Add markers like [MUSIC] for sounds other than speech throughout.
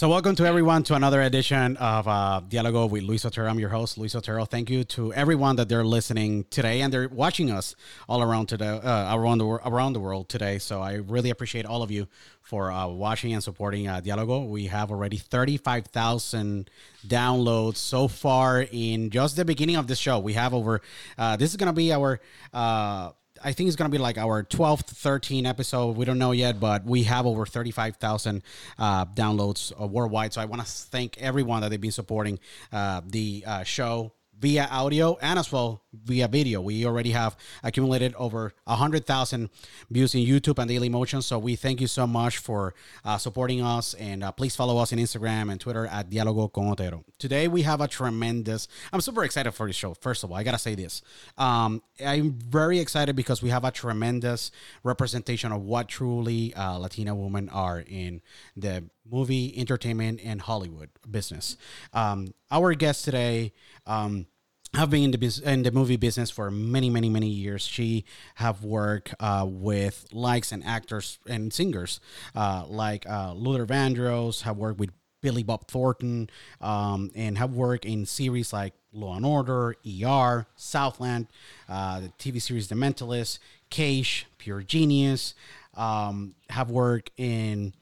So, welcome to everyone to another edition of uh, Dialogo with Luis Otero. I'm your host, Luis Otero. Thank you to everyone that they're listening today and they're watching us all around today, uh, around the around the world today. So, I really appreciate all of you for uh, watching and supporting uh, Dialogo. We have already 35,000 downloads so far in just the beginning of this show. We have over. Uh, this is gonna be our. Uh, I think it's going to be like our 12th, 13th episode. We don't know yet, but we have over 35,000 uh, downloads uh, worldwide. So I want to thank everyone that they've been supporting uh, the uh, show via audio and as well via video. We already have accumulated over 100,000 views in YouTube and Daily Motion. So we thank you so much for uh, supporting us. And uh, please follow us on Instagram and Twitter at Dialogo con Otero. Today we have a tremendous, I'm super excited for this show. First of all, I got to say this. Um, I'm very excited because we have a tremendous representation of what truly uh, Latina women are in the movie, entertainment, and Hollywood business. Um, our guest today, um, have been in the in the movie business for many many many years. She have worked uh, with likes and actors and singers uh, like uh, Luther Vandross have worked with Billy Bob Thornton um, and have worked in series like Law and Order ER Southland uh, the TV series The Mentalist Cage Pure Genius um, have worked in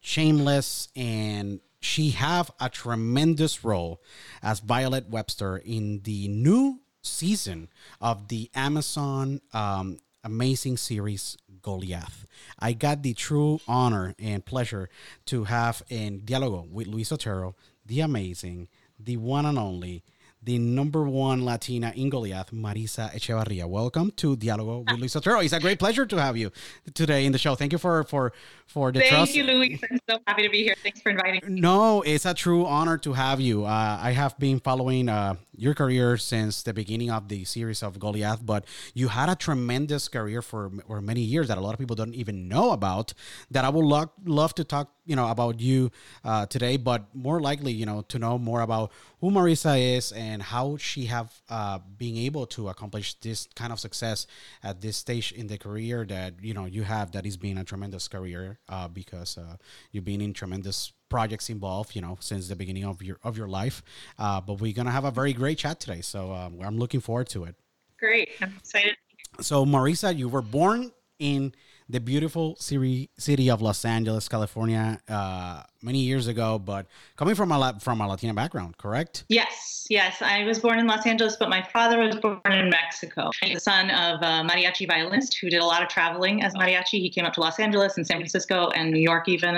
Shameless and she have a tremendous role as Violet Webster in the new season of the Amazon um, amazing series Goliath. I got the true honor and pleasure to have in Dialogo with Luis Otero, the amazing, the one and only, the number one Latina in Goliath, Marisa Echevarria. Welcome to Dialogo with Luis Otero. It's a great pleasure to have you today in the show. Thank you for for for the Thank trust. you, Louis. I'm so happy to be here. Thanks for inviting me. No, it's a true honor to have you. Uh, I have been following uh, your career since the beginning of the series of Goliath, but you had a tremendous career for, for many years that a lot of people don't even know about. That I would love love to talk, you know, about you uh, today, but more likely, you know, to know more about who Marisa is and how she have uh, being able to accomplish this kind of success at this stage in the career that you know you have. That is being a tremendous career uh, because uh, you've been in tremendous projects involved, you know, since the beginning of your of your life. Uh, but we're gonna have a very great chat today, so um, I'm looking forward to it. Great. I'm excited. So, Marisa, you were born in the beautiful city city of Los Angeles, California, uh, many years ago, but coming from a from a Latina background, correct? Yes, yes. I was born in Los Angeles, but my father was born in Mexico. He's the son of a mariachi violinist who did a lot of traveling as mariachi. He came up to Los Angeles and San Francisco and New York, even.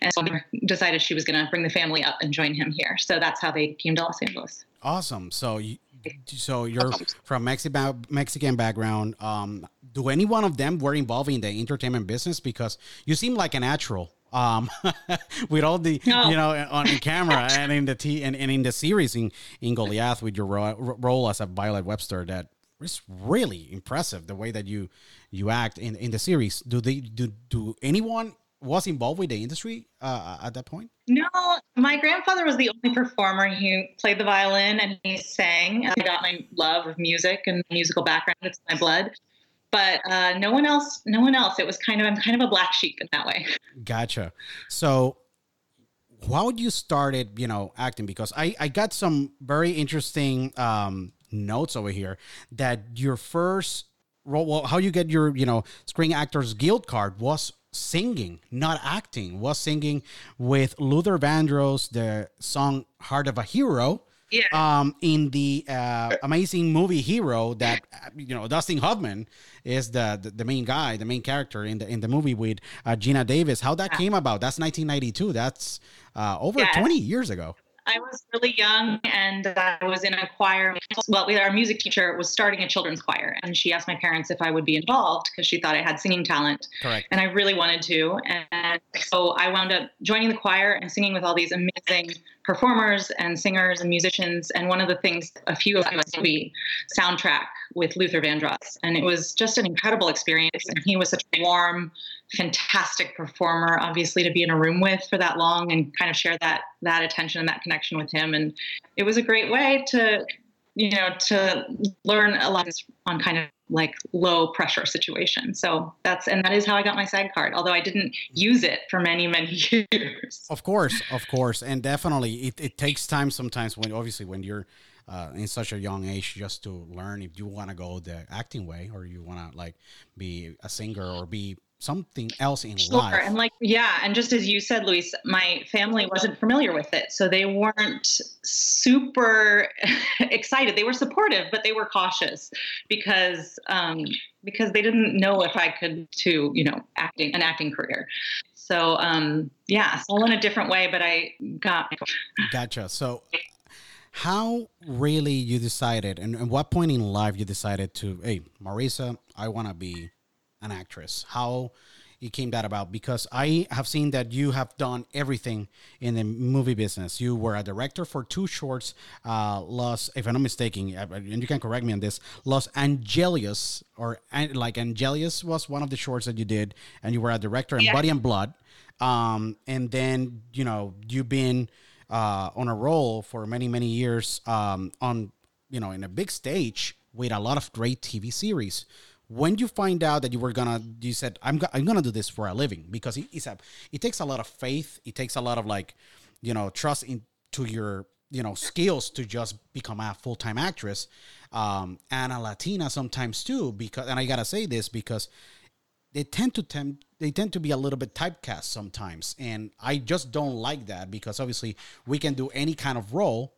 And so decided she was going to bring the family up and join him here. So that's how they came to Los Angeles. Awesome. So, you, so you're from Mexican Mexican background. Um, do any one of them were involved in the entertainment business? Because you seem like a natural. Um, [LAUGHS] with all the No. you know on camera and in the t and, and in the series in in Goliath with your ro- role as a Violet Webster, that is really impressive. The way that you you act in in the series. Do they do do anyone was involved with the industry uh, at that point? No, my grandfather was the only performer. He played the violin and he sang. I got my love of music and musical background. It's my blood. But uh, no one else, no one else. It was kind of, I'm kind of a black sheep in that way. Gotcha. So, how you started, you know, acting? Because I I got some very interesting um, notes over here that your first role, well, how you get your you know Screen Actors Guild card was singing, not acting. Was singing with Luther Vandross the song "Heart of a Hero." Yeah. um, in the uh, amazing movie Hero that uh, you know Dustin Hoffman is the, the the main guy, the main character in the in the movie with uh, Geena Davis. How that came about? That's 1992. That's uh, over Yes. 20 years ago. I was really young and I was in a choir. Well, we- our music teacher was starting a children's choir, and she asked my parents if I would be involved because she thought I had singing talent. Correct. and I really wanted to. And so I wound up joining the choir and singing with all these amazing performers and singers and musicians. And one of the things, a few of us movie soundtrack with Luther Vandross, and it was just an incredible experience. And he was such a warm, fantastic performer, obviously to be in a room with for that long and kind of share that that attention and that connection with him. And it was a great way to, you know, to learn a lot on kind of like low pressure situation. So that's and that is how I got my SAG card. Although I didn't use it for many many [LAUGHS] years. Of course, of course, and definitely it, it takes time sometimes when obviously when you're uh, in such a young age just to learn if you want to go the acting way or you want to like be a singer or be something else in sure. life. And like, yeah. And just as you said, Luis, my family wasn't familiar with it. So they weren't super [LAUGHS] excited. They were supportive, but they were cautious because, um, because they didn't know if I could to, you know, acting an acting career. So, um, yeah, all in a different way, but I got. Gotcha. So how really you decided and, and what point in life you decided to, hey, Marisa, I want to be an actress? How it came that about? Because I have seen that you have done everything in the movie business. You were a director for two shorts, uh, Los, if I'm not mistaken, uh, and you can correct me on this, Los Angelios, or like Angelius was one of the shorts that you did, and you were a director in yeah. Body and Blood. Um, and then, you know, you've been uh, on a roll for many, many years um, on, you know, in a big stage with a lot of great TV series when you find out that you were gonna you said i'm, go- I'm gonna do this for a living because it, it's a it takes a lot of faith. It takes a lot of like you know trust into your you know skills to just become a full-time actress um and a latina sometimes too because and i gotta say this because they tend to tend they tend to be a little bit typecast sometimes and i just don't like that because obviously we can do any kind of role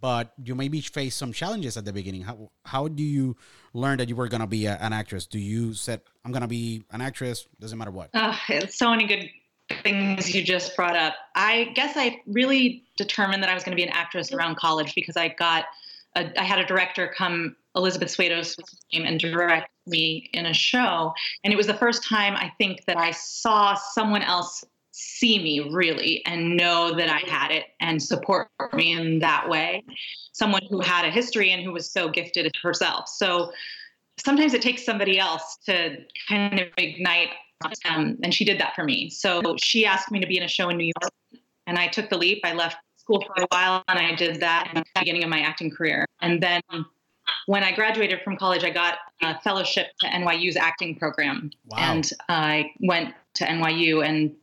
but you maybe face some challenges at the beginning. How how do you learn that you were gonna be a, an actress? Do you said I'm gonna be an actress? Doesn't matter what. Uh, so many good things you just brought up. I guess I really determined that I was to be an actress around college because I got a, I had a director come Elizabeth Swados came and direct me in a show, and it was the first time I think that I saw someone else see me really and know that I had it and support me in that way. Someone who had a history and who was so gifted herself. So sometimes it takes somebody else to kind of ignite um, and she did that for me. So she asked me to be in a show in New York and I took the leap. I left school for a while and I did that at the beginning of my acting career. And then when I graduated from college, I got a fellowship to NYU's acting program. Wow. And I went to NYU and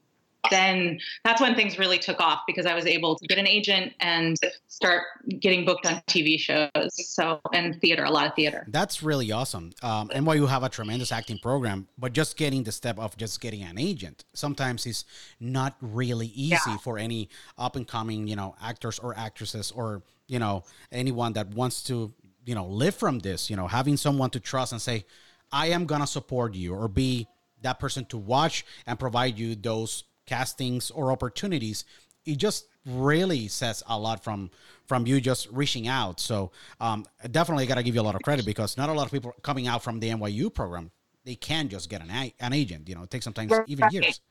then that's when things really took off because I was able to get an agent and start getting booked on TV shows. So and theater, a lot of theater. That's really awesome. Um, NYU have a tremendous acting program, but just getting the step of just getting an agent sometimes is not really easy yeah. for any up and coming, you know, actors or actresses or you know anyone that wants to you know live from this. You know, having someone to trust and say, "I am gonna support you," or be that person to watch and provide you those castings or opportunities it just really says a lot from from you just reaching out. So um, definitely got to give you a lot of credit because not a lot of people coming out from the nyu program they can just get an, an agent you know it takes sometimes right. even years.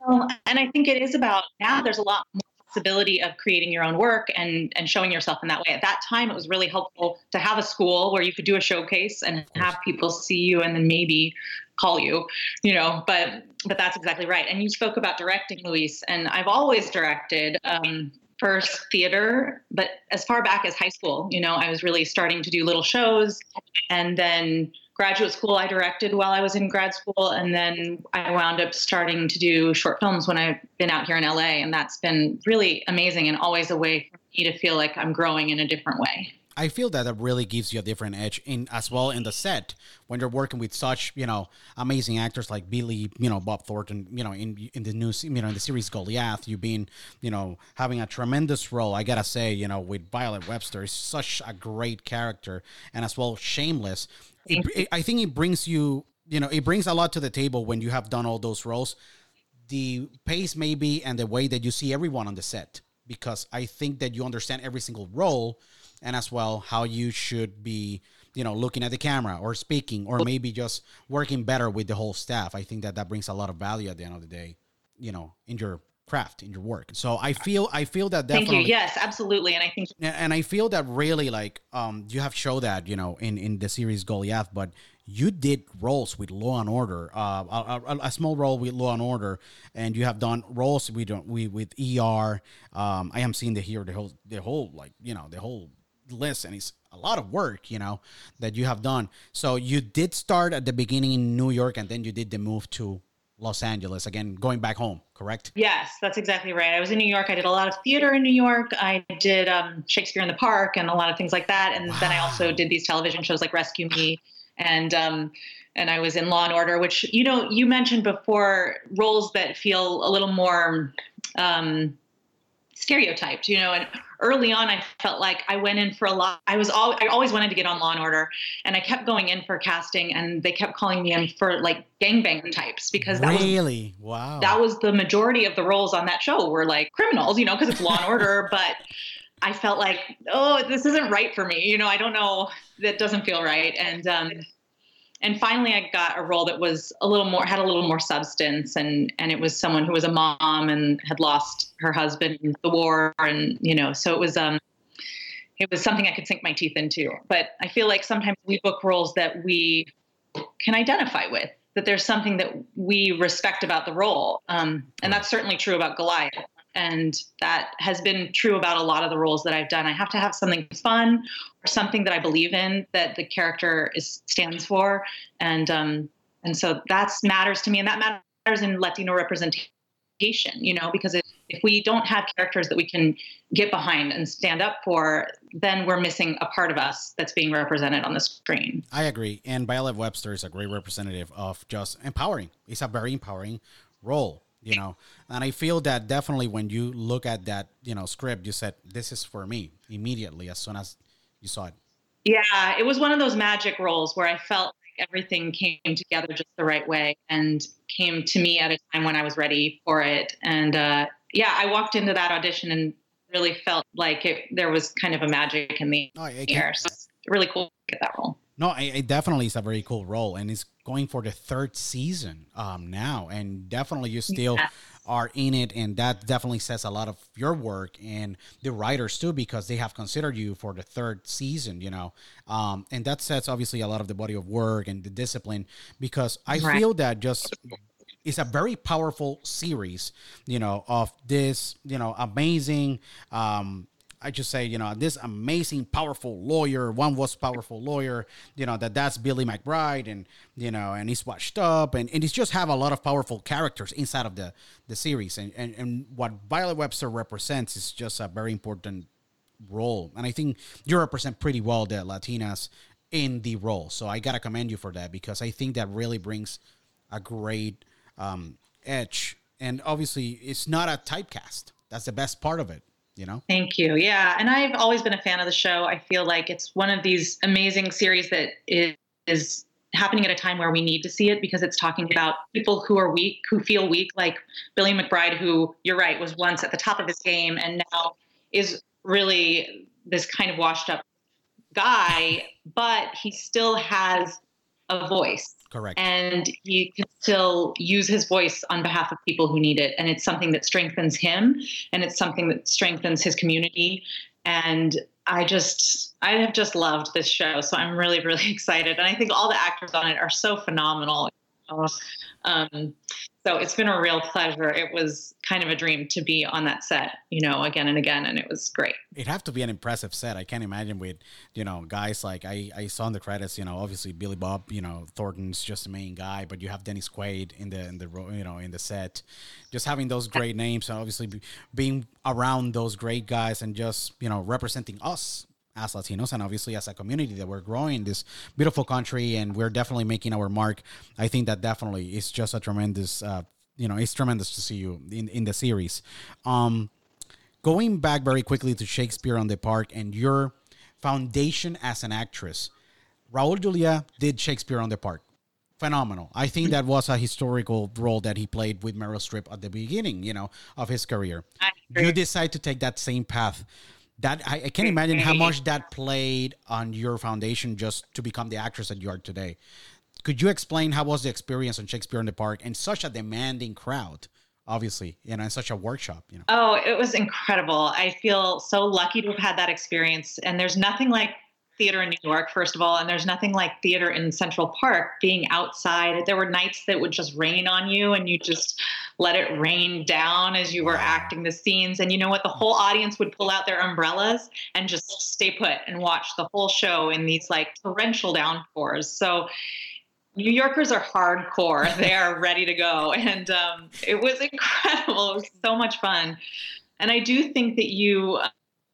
And i think it is about now there's a lot more possibility of creating your own work and and showing yourself in that way. At that time it was really helpful to have a school where you could do a showcase and have people see you and then maybe call you, you know, but but that's exactly right. And you spoke about directing, Luis, and I've always directed. Um, first theater, but as far back as high school, you know, I was really starting to do little shows. And then graduate school, I directed while I was in grad school. And then I wound up starting to do short films when I've been out here in LA. And that's been really amazing and always a way for me to feel like I'm growing in a different way. I feel that it really gives you a different edge in as well in the set when you're working with such you know amazing actors like Billy, you know Bob Thornton, you know in in the new you know in the series Goliath, you've been you know having a tremendous role. I gotta say, you know with Violet Webster, is such a great character, and as well Shameless. It, it, I think it brings you you know it brings a lot to the table when you have done all those roles. The pace maybe and the way that you see everyone on the set because I think that you understand every single role and as well how you should be you know looking at the camera or speaking or maybe just working better with the whole staff i think that that brings a lot of value at the end of the day you know in your craft in your work. So I feel I feel that Thank definitely you. Yes, absolutely. And I think and- and I feel that really like um you have showed that you know in in the series Goliath, but you did roles with Law and Order, uh, a, a, a small role with Law and Order, and you have done roles with we with ER. Um, I am seeing the here the whole the whole like you know the whole list, and it's a lot of work you know that you have done. So you did start at the beginning in New York, and then you did the move to Los Angeles again, going back home. Correct? Yes, that's exactly right. I was in New York. I did a lot of theater in New York. I did um, Shakespeare in the Park and a lot of things like that. And then I also did these television shows like Rescue Me, and um, and I was in Law and Order, which you know you mentioned before roles that feel a little more um, stereotyped. You know, and early on I felt like I went in for a lot. I was all I always wanted to get on Law and Order, and I kept going in for casting, and they kept calling me in for like gangbang types because that was really? wow. that was the majority of the roles on that show were like criminals, you know, because it's law and order. [LAUGHS] but I felt like, oh, this isn't right for me. You know, I don't know. That doesn't feel right. And um, and finally, I got a role that was a little more had a little more substance, and and it was someone who was a mom and had lost her husband in the war, and you know, so it was um. It was something I could sink my teeth into, but I feel like sometimes we book roles that we can identify with that there's something that we respect about the role um, and that's certainly true about goliath and that has been true about a lot of the roles that i've done i have to have something fun or something that i believe in that the character is stands for and um, and so that matters to me and that matters in latino representation you know because if, if we don't have characters that we can get behind and stand up for then we're missing a part of us that's being represented on the screen I agree. And Violet Webster is a great representative of just empowering. It's a very empowering role, you know. And I feel that definitely when you look at that, you know, script, you said, This is for me immediately as soon as you saw it. Yeah, it was one of those magic roles where I felt like everything came together just the right way and came to me at a time when I was ready for it. And uh, yeah, I walked into that audition and really felt like it, there was kind of a magic in the I air. So it's really cool to get that role. no, it definitely is a very cool role, and it's going for the third season um now, and definitely you still Yeah. are in it, and that definitely says a lot of your work and the writers too, because they have considered you for the third season, you know, um, and that sets obviously a lot of the body of work and the discipline, because I Right. feel that just it's a very powerful series, you know, of this, you know, amazing. Um, I just say, you know, this amazing, powerful lawyer. One was powerful lawyer, you know, that that's Billy McBride, and you know, and he's washed up, and and he's just have a lot of powerful characters inside of the the series, and and and what Violet Webster represents is just a very important role, and I think you represent pretty well the Latinas in the role. So I gotta commend you for that because I think that really brings a great um, edge, and obviously it's not a typecast. That's the best part of it, you know. Thank you. Yeah. And I've always been a fan of the show. I feel like it's one of these amazing series that is, is happening at a time where we need to see it because it's talking about people who are weak, who feel weak, like Billy McBride, who you're right, was once at the top of his game and now is really this kind of washed up guy, but he still has a voice Correct. and he can still use his voice on behalf of people who need it. And it's something that strengthens him and it's something that strengthens his community. And i just i have just loved this show so i'm really really [LAUGHS] excited. And i think all the actors on it are so phenomenal. Um, so it's been a real pleasure it was kind of a dream to be on that set you know again and again and it was great It'd have to be an impressive set. I can't imagine with you know guys like I I saw in the credits. You know, obviously Billy Bob. You know, Thornton's just the main guy, but you have Dennis Quaid in the in the you know in the set. Just having those great names and obviously be, being around those great guys and just you know representing us as Latinos and obviously as a community that we're growing this beautiful country and we're definitely making our mark. I think that definitely is just a tremendous. Uh, you know, it's tremendous to see you in in the series. Um, going back very quickly to Shakespeare on the Park and your foundation as an actress, Raul Julia did Shakespeare on the Park. Phenomenal. I think that was a historical role that he played with Meryl Streep at the beginning, you know, of his career. You decide to take that same path. That I, I can't imagine how much that played on your foundation just to become the actress that you are today. Could you explain how was the experience on Shakespeare in the Park and such a demanding crowd obviously, you know, in such a workshop, you know. Oh, it was incredible. I feel so lucky to have had that experience. And there's nothing like theater in New York, first of all, and there's nothing like theater in Central Park being outside. There were nights that would just rain on you and you just let it rain down as you were acting the scenes. And you know what? The whole audience would pull out their umbrellas and just stay put and watch the whole show in these like torrential downpours. So New Yorkers are hardcore. They are [LAUGHS] ready to go. And um, it was incredible. It was so much fun. And I do think that you,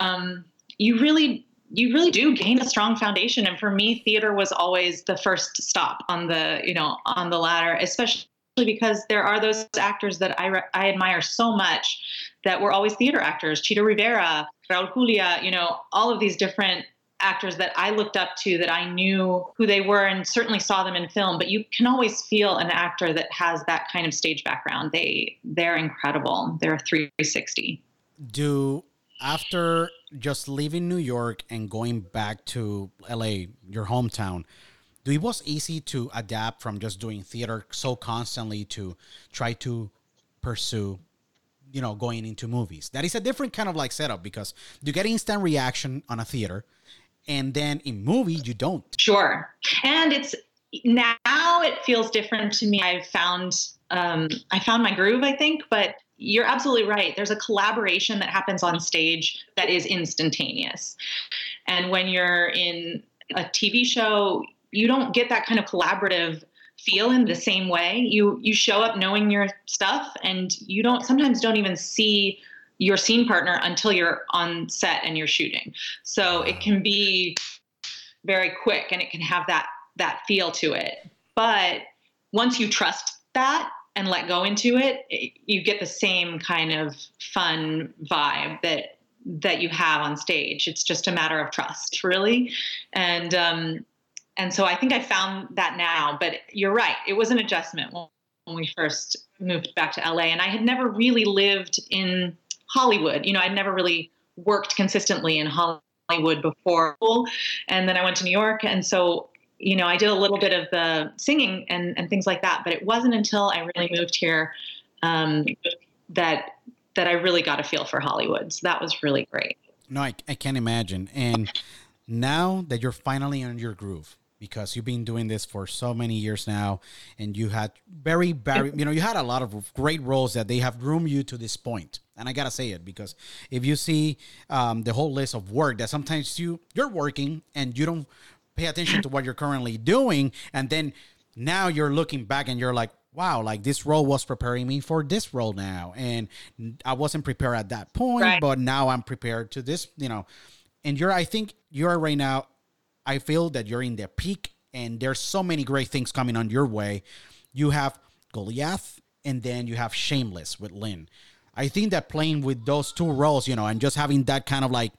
um, you really you really do gain a strong foundation. And for me theater was always the first stop on the you know on the ladder especially because there are those actors that I, re- I admire so much that were always theater actors. Chita Rivera Raul Julia you know all of these different actors that I looked up to that I knew who they were and certainly saw them in film. But you can always feel an actor that has that kind of stage background. They they're incredible. They're 360 do after just leaving New York and going back to LA, your hometown, do it was easy to adapt from just doing theater so constantly to try to pursue you know going into movies. That is a different kind of like setup because you get instant reaction on a theater and then in movie you don't. Sure. And it's now it feels different to me. I've found um, i found my groove i think but you're absolutely right. There's a collaboration that happens on stage that is instantaneous. And when you're in a TV show, you don't get that kind of collaborative feel in the same way. You you show up knowing your stuff and you don't sometimes don't even see your scene partner until you're on set and you're shooting. So it can be very quick and it can have that that feel to it. But once you trust that and let go into it, you get the same kind of fun vibe that that you have on stage. It's just a matter of trust, really, and um, and so I think I found that now. But you're right; it was an adjustment when we first moved back to LA, and I had never really lived in Hollywood. You know, I'd never really worked consistently in Hollywood before, and then I went to New York, and so you know, I did a little bit of the singing and, and things like that, but it wasn't until I really moved here um, that that I really got a feel for Hollywood. So that was really great. No, I, I can't imagine. And now that you're finally on your groove, because you've been doing this for so many years now, and you had very, very, you know, you had a lot of great roles that they have groomed you to this point. And I gotta say it because if you see um, the whole list of work that sometimes you you're working and you don't pay attention to what you're currently doing and then now you're looking back and you're like wow like this role was preparing me for this role now and i wasn't prepared at that point right. but now i'm prepared to this you know. And you're i think you're right now i feel that you're in the peak and there's so many great things coming on your way. You have goliath and then you have shameless with lynn. I think that playing with those two roles you know and just having that kind of like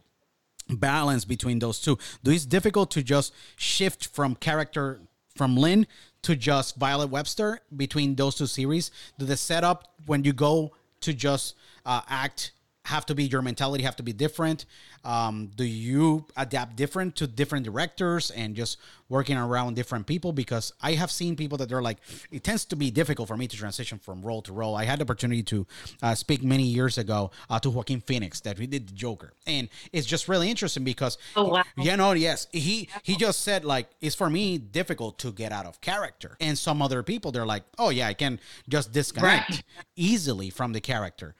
balance between those two. Do it's difficult to just shift from character from Lynn to just Violet Webster between those two series? Do the setup when you go to just uh, act have to be your mentality have to be different. Um, do you adapt different to different directors and just working around different people? Because i have seen people that they're like it tends to be difficult for me to transition from role to role. I had the opportunity to uh, speak many years ago uh, to joaquin phoenix that we did the joker. And it's just really interesting because oh wow. yeah no yes he he just said like it's for me difficult to get out of character. And some other people they're like oh yeah i can just disconnect right. easily from the character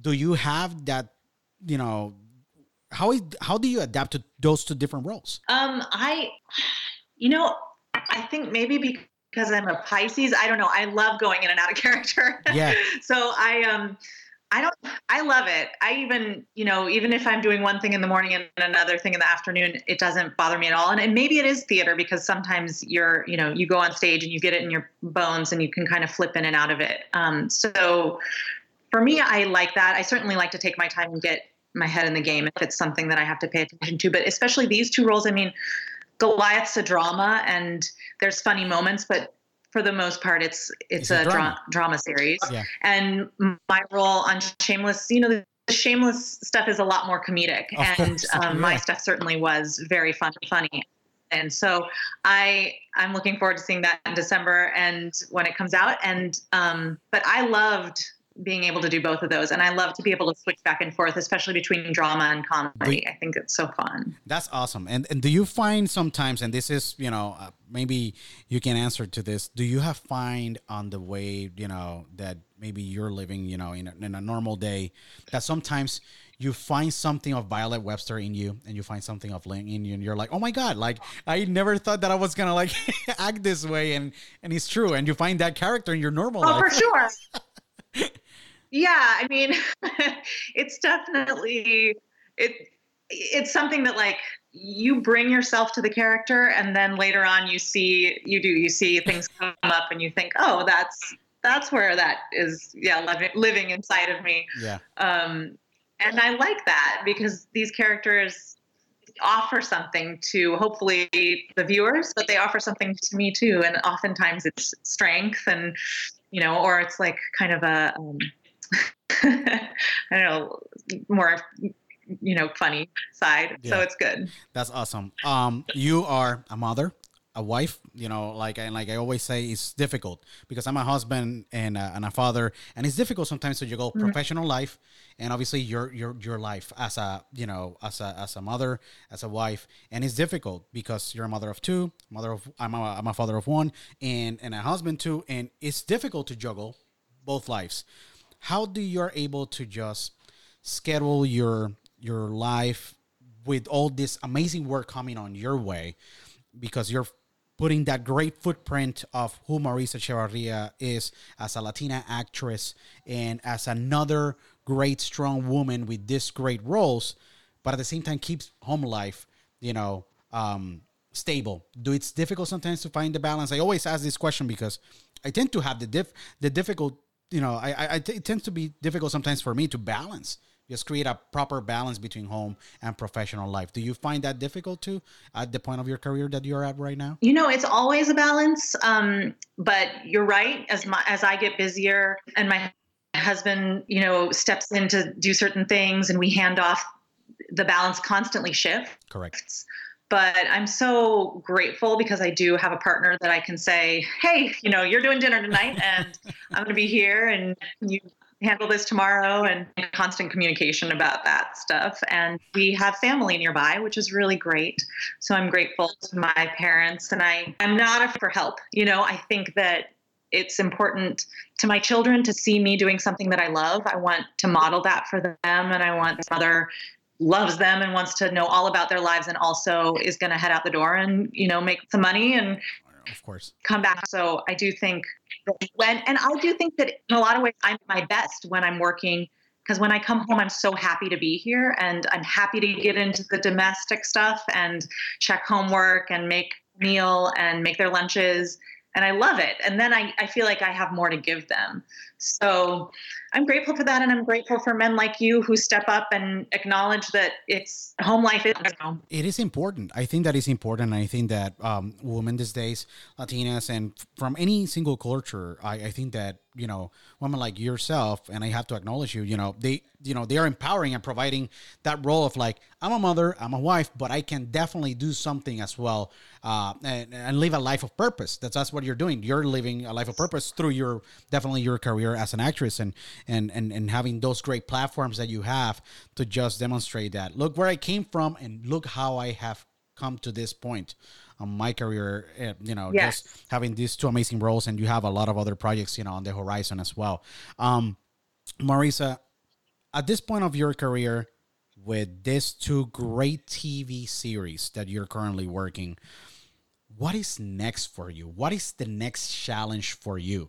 do you have that you know how how do you adapt to those two different roles um i you know i think maybe because i'm a pisces i don't know i love going in and out of [LAUGHS] character yeah so i um I don't I love it. I even, you know, even if I'm doing one thing in the morning and another thing in the afternoon, it doesn't bother me at all. And, and maybe it is theater because sometimes you're, you know, you go on stage and you get it in your bones and you can kind of flip in and out of it. Um, so for me, I like that. I certainly like to take my time and get my head in the game if it's something that I have to pay attention to. But especially these two roles, I mean, Goliath's a drama and there's funny moments, but for the most part, it's it's, it's a, a drama. Dra- drama series. Yeah. And my role on Shameless, you know, the Shameless stuff is a lot more comedic, of and um, yeah. my stuff certainly was very fun, funny. And so I I'm looking forward to seeing that in December and when it comes out. And um, but I loved being able to do both of those. And I love to be able to switch back and forth, especially between drama and comedy. I think it's so fun. That's awesome. And and do you find sometimes, and this is you know uh, maybe you can answer to this. Do you have find on the way you know that maybe you're living you know in a, in a normal day that sometimes you find something of Violet Webster in you, and you find something of Ling in you, and you're like, oh my god, like I never thought that I was gonna like [LAUGHS] act this way, and and it's true, and you find that character in your normal oh, life. for sure. [LAUGHS] yeah, I mean, [LAUGHS] it's definitely it. It's something that like you bring yourself to the character, and then later on you see you do you see things come up, and you think, oh, that's that's where that is yeah living, inside of me Yeah. um, and I like that because these characters offer something to hopefully the viewers, but they offer something to me too. And oftentimes it's strength and, you know, or it's like kind of a, um, [LAUGHS] I don't know, more, you know, funny side. So it's good. That's awesome. Um, you are a mother, a wife. You know, like and like I always say, it's difficult because I'm a husband and a, and a father, and it's difficult sometimes to juggle professional life and obviously your your your life as a you know as a as a mother, as a wife, and it's difficult because you're a mother of two, mother of I'm a, I'm a father of one, and and a husband too, and it's difficult to juggle both lives. How do you are able to just schedule your your life with all this amazing work coming on your way because you're putting that great footprint of who Marisa Echevarria is as a Latina actress and as another great strong woman with this great roles, but at the same time keeps home life, you know, um, stable. Do it's difficult sometimes to find the balance? I always ask this question because I tend to have the diff the difficult, you know, I, I, I it tends to be difficult sometimes for me to balance just create a proper balance between home and professional life. Do you find that difficult too at the point of your career that you're at right now? You know, it's always a balance. Um, but you're right. As my as I get busier and my husband, you know, steps in to do certain things and we hand off, the balance constantly shifts. Correct. But I'm so grateful because I do have a partner that I can say, hey, you know, you're doing dinner tonight and [LAUGHS] I'm going to be here and you handle this tomorrow and constant communication about that stuff. And we have family nearby, which is really great. So I'm grateful to my parents and I, I'm not afraid for help. You know, I think that it's important to my children to see me doing something that I love. I want to model that for them and I want mother loves them and wants to know all about their lives and also is going to head out the door and you know make some money and Of course. come back. So I do think that when, and I do think that in a lot of ways, I'm my best when I'm working because when I come home, I'm so happy to be here and I'm happy to get into the domestic stuff and check homework and make meal and make their lunches. And I love it. And then I, I feel like I have more to give them. So I'm grateful for that. And I'm grateful for men like you who step up and acknowledge that it's home life is. It is important. I think that is important. I think that um, women these days, Latinas, and from any single culture, I, I think that you know women like yourself, and I have to acknowledge you. You know they, you know they are empowering and providing that role of like I'm a mother, I'm a wife, but I can definitely do something as well uh, and, and live a life of purpose. That's that's what you're doing. You're living a life of purpose through your definitely your career as an actress and and and and having those great platforms that you have to just demonstrate that. Look where I came from, and look how I have come to this point on my career. uh, You know, Yes. just having these two amazing roles, and you have a lot of other projects, you know, on the horizon as well. Um, Marisa, at this point of your career, with these two great TV series that you're currently working, what is next for you? What is the next challenge for you?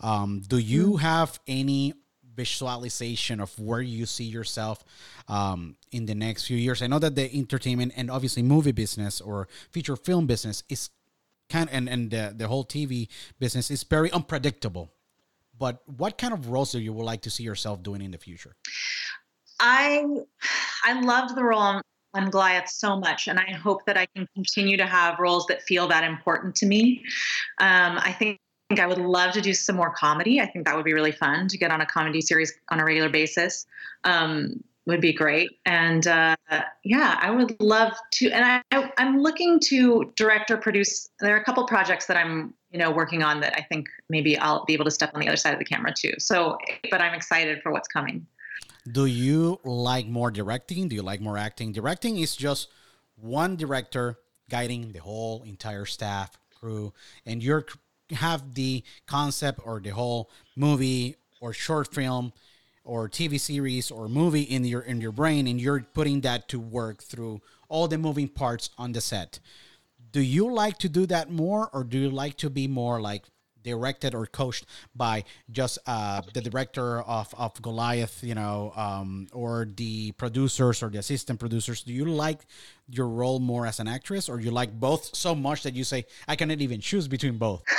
Um, do you have any visualization of where you see yourself um, in the next few years? I know that the entertainment and obviously movie business or feature film business is kind and and the, the whole TV business is very unpredictable. But what kind of roles do you would like to see yourself doing in the future? I I loved the role on, on Goliath so much, and I hope that I can continue to have roles that feel that important to me. Um, I think. I would love to do some more comedy. I think that would be really fun to get on a comedy series on a regular basis. Um, would be great. And uh, yeah, I would love to. And I, I, I'm looking to direct or produce. There are a couple projects that I'm, you know, working on that I think maybe I'll be able to step on the other side of the camera too. So, but I'm excited for what's coming. Do you like more directing? Do you like more acting? Directing is just one director guiding the whole entire staff, crew, and you have the concept or the whole movie or short film or TV series or movie in your in your brain and you're putting that to work through all the moving parts on the set. Do you like to do that more or do you like to be more like directed or coached by just uh, the director of, of Goliath, you know, um, or the producers or the assistant producers? Do you like your role more as an actress or you like both so much that you say, I cannot even choose between both? [LAUGHS]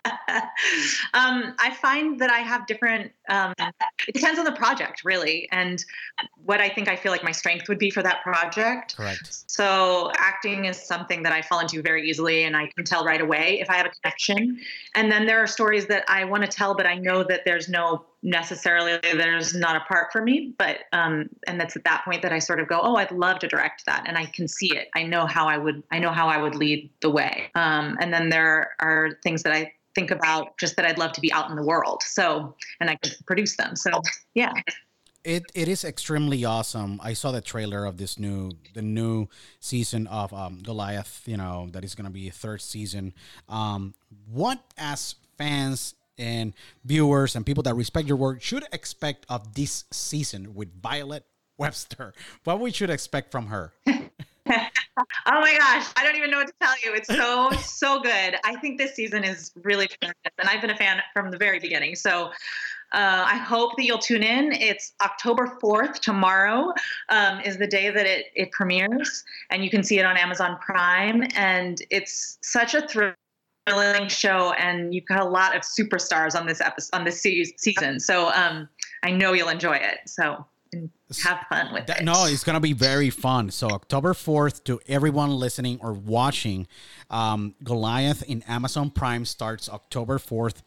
[LAUGHS] um, I find that I have different. Um, it depends on the project, really, and what I think I feel like my strength would be for that project. Correct. So acting is something that I fall into very easily, and I can tell right away if I have a connection. And then there are stories that I want to tell, but I know that there's no necessarily there's not a part for me but um and that's at that point that i sort of go oh i'd love to direct that and i can see it i know how i would i know how i would lead the way um and then there are things that i think about just that i'd love to be out in the world so and i can produce them so yeah it it is extremely awesome. I saw the trailer of this new the new season of um, Goliath. You know that is going to be a third season. Um, what as fans and viewers and people that respect your work should expect of this season with Violet Webster? What we should expect from her? [LAUGHS] oh my gosh, I don't even know what to tell you. It's so [LAUGHS] so good. I think this season is really tremendous, and I've been a fan from the very beginning. So. Uh, I hope that you'll tune in. It's October 4th. Tomorrow um, is the day that it, it premieres, and you can see it on Amazon Prime. And it's such a thrill thrilling show, and you've got a lot of superstars on this episode on this season. So um, I know you'll enjoy it. So have fun with that, it. No, it's gonna be very fun. So October fourth, to everyone listening or watching, um, Goliath in Amazon Prime starts October fourth.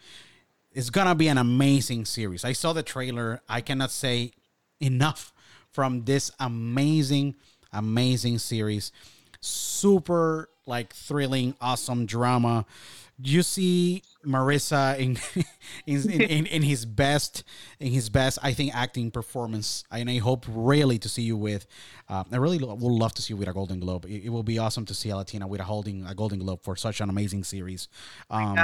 It's gonna be an amazing series. I saw the trailer. I cannot say enough from this amazing, amazing series. Super like thrilling, awesome drama. You see Marisa in [LAUGHS] in, in, in, in, his best in his best I think acting performance, and I hope really to see you with. Uh, I really would love to see you with a Golden Globe. It, it, will be awesome to see a Latina with a holding a Golden Globe for such an amazing series. Um,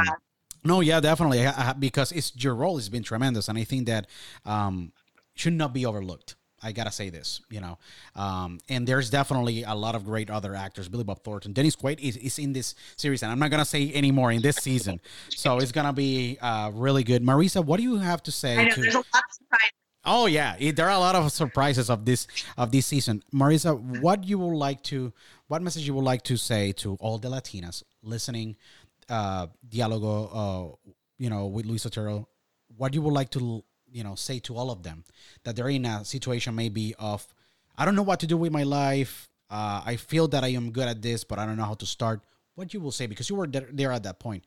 no, yeah, definitely, I, I, because it's your role has been tremendous, and I think that um, should not be overlooked. I gotta say this, you know. Um, and there's definitely a lot of great other actors. Billy Bob Thornton, Dennis Quaid is, is in this series, and I'm not gonna say anymore in this season. so it's gonna be uh, really good. Marisa, what do you have to say? Know, to... there's a lot of surprises. Oh yeah, it, there are a lot of surprises of this of this season. Marisa, what you would like to, what message you would like to say to all the Latinas listening, uh, Dialogo, uh, you know, with Luis Otero? What you would like to you know say to all of them that they're in a situation maybe of i don't know what to do with my life. Uh, i feel that i am good at this but i don't know how to start. What you will say because you were there at that point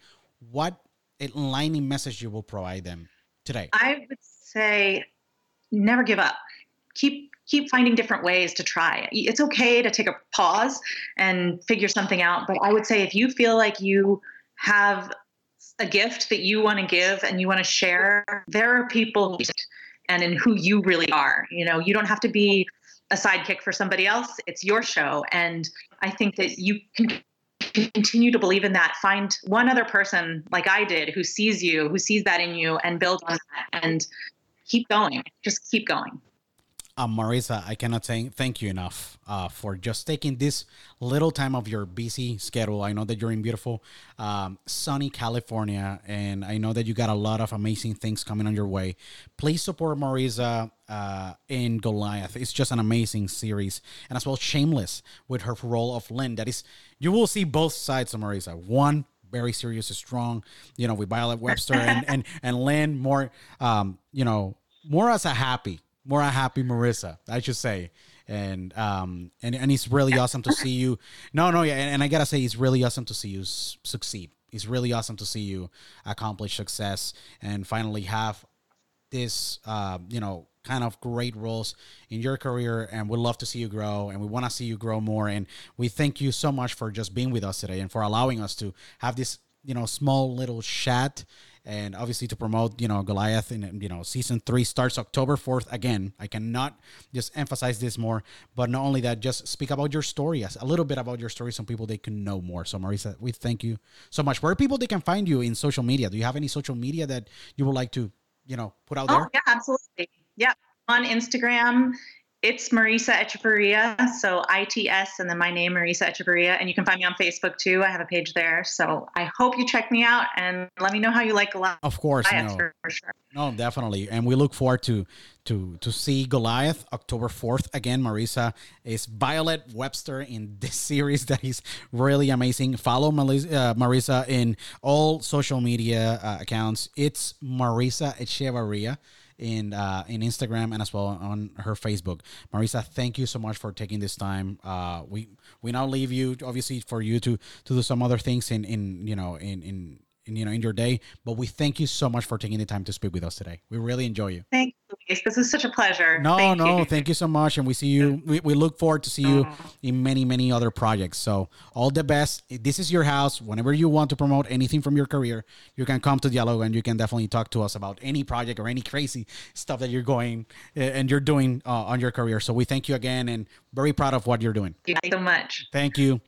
what enlightening message you will provide them today? I would say never give up. Keep keep finding different ways to try. It's okay to take a pause and figure something out but i would say if you feel like you have a gift that you want to give and you want to share, there are people and in who you really are. You know, you don't have to be a sidekick for somebody else. It's your show. And I think that you can continue to believe in that. Find one other person like I did who sees you, who sees that in you, and build on that and keep going. Just keep going. Um, Marisa, I cannot say thank you enough uh, for just taking this little time of your busy schedule. I know that you're in beautiful, um, sunny California, and I know that you got a lot of amazing things coming on your way. Please support Marisa uh, in Goliath. It's just an amazing series, and as well, Shameless with her role of Lynn. That is, you will see both sides of Marisa. One very serious and strong, you know, with Violet Webster and and and Lynn more, um, you know, more as a happy more happy Marisa, I should say. And um and and it's really awesome to see you. No, no, yeah, and, and I gotta say, it's really awesome to see you s- succeed. It's really awesome to see you accomplish success and finally have this, uh, you know, kind of great roles in your career and we'd love to see you grow and we want to see you grow more and we thank you so much for just being with us today and for allowing us to have this you know small little chat and obviously to promote you know Goliath in you know season three starts October fourth again. I cannot just emphasize this more, but not only that, just speak about your story, a little bit about your story, so people they can know more. So Marisa, we thank you so much. Where people they can find you in social media? Do you have any social media that you would like to you know put out oh, there? Yeah, absolutely. Yeah, on Instagram it's Marisa Echeverria. So ITS and then my name, Marisa Echeverria. And you can find me on Facebook too. I have a page there. So I hope you check me out and let me know how you like Goliath. Of course. No. For, for sure. no, definitely. And we look forward to to to see Goliath October 4th. Again, Marisa is Violet Webster in this [LAUGHS] series that is really amazing. Follow uh, Marisa in all social media uh, accounts. It's Marisa Echeverria in uh, in Instagram and as well on her Facebook. Marisa, thank you so much for taking this time. Uh, we we now leave you obviously for you to to do some other things in in you know in in in, you know in your day. But we thank you so much for taking the time to speak with us today. We really enjoy you. Thank you, Luis. This is such a pleasure. No, thank no, you. thank you so much, and we see you. We, we look forward to see you in many many other projects. So all the best. This is your house. Whenever you want to promote anything from your career, you can come to Dialogo and you can definitely talk to us about any project or any crazy stuff that you're going eh, and you're doing uh, on your career. So we thank you again and very proud of what you're doing. Thank you so much. Thank you.